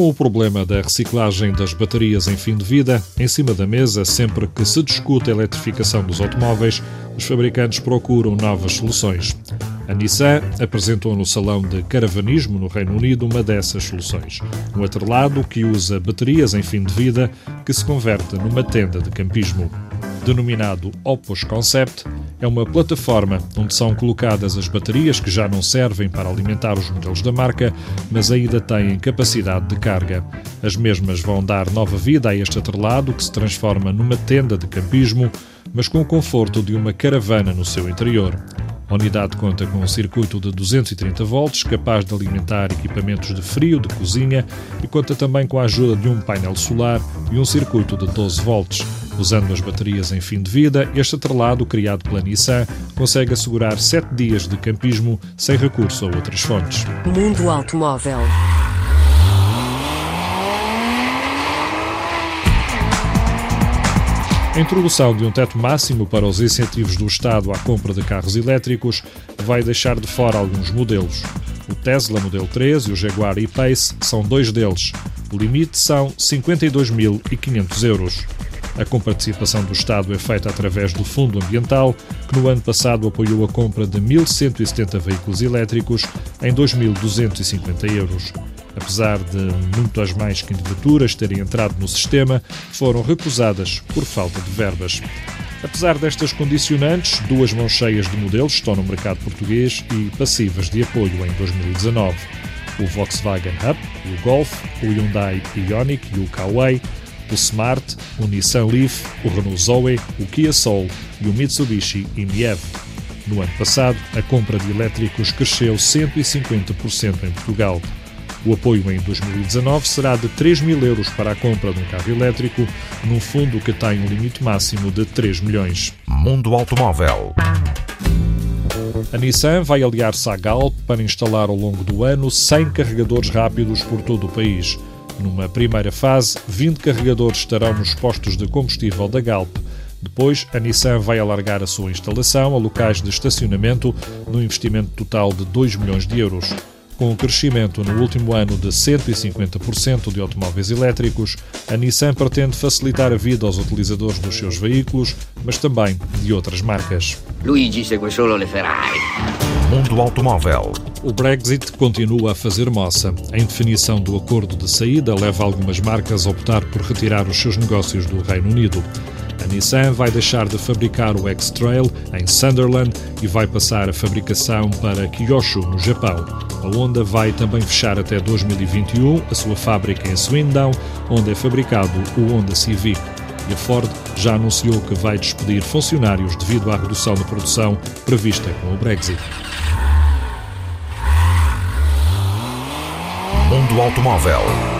Com o problema da reciclagem das baterias em fim de vida em cima da mesa, sempre que se discute a eletrificação dos automóveis, os fabricantes procuram novas soluções. A Nissan apresentou no Salão de Caravanismo no Reino Unido uma dessas soluções. Um atrelado que usa baterias em fim de vida que se converte numa tenda de campismo. Denominado Opus Concept, é uma plataforma onde são colocadas as baterias que já não servem para alimentar os modelos da marca, mas ainda têm capacidade de carga. As mesmas vão dar nova vida a este atrelado que se transforma numa tenda de campismo, mas com o conforto de uma caravana no seu interior. A unidade conta com um circuito de 230 volts, capaz de alimentar equipamentos de frio de cozinha e conta também com a ajuda de um painel solar e um circuito de 12 volts. Usando as baterias em fim de vida, este atrelado, criado pela Nissan, consegue assegurar 7 dias de campismo sem recurso a outras fontes. Mundo Automóvel. A introdução de um teto máximo para os incentivos do Estado à compra de carros elétricos vai deixar de fora alguns modelos. O Tesla Model 3 e o Jaguar E-Pace são dois deles. O limite são 52.500 euros. A comparticipação do Estado é feita através do Fundo Ambiental, que no ano passado apoiou a compra de 1.170 veículos elétricos em 2.250 euros. Apesar de muitas mais candidaturas terem entrado no sistema, foram recusadas por falta de verbas. Apesar destas condicionantes, duas mãos cheias de modelos estão no mercado português e passivas de apoio em 2019. O Volkswagen Up, o Golf, o Hyundai Ioniq e o Kauai, o Smart, o Nissan Leaf, o Renault Zoe, o Kia Soul e o Mitsubishi Imiev. No ano passado, a compra de elétricos cresceu 150% em Portugal. O apoio em 2019 será de 3 mil euros para a compra de um carro elétrico, num fundo que tem um limite máximo de 3 milhões. Mundo Automóvel. A Nissan vai aliar-se à Galp para instalar ao longo do ano 100 carregadores rápidos por todo o país. Numa primeira fase, 20 carregadores estarão nos postos de combustível da Galp. Depois, a Nissan vai alargar a sua instalação a locais de estacionamento no investimento total de 2 milhões de euros. Com o crescimento no último ano de 150% de automóveis elétricos, a Nissan pretende facilitar a vida aos utilizadores dos seus veículos, mas também de outras marcas. Luigi segue solo le Ferrari. Mundo Automóvel. O Brexit continua a fazer moça. A indefinição do acordo de saída leva algumas marcas a optar por retirar os seus negócios do Reino Unido. A Nissan vai deixar de fabricar o X-Trail em Sunderland e vai passar a fabricação para Kyushu, no Japão. A Honda vai também fechar até 2021 a sua fábrica em Swindon, onde é fabricado o Honda Civic. E a Ford já anunciou que vai despedir funcionários devido à redução da produção prevista com o Brexit. Mundo Automóvel.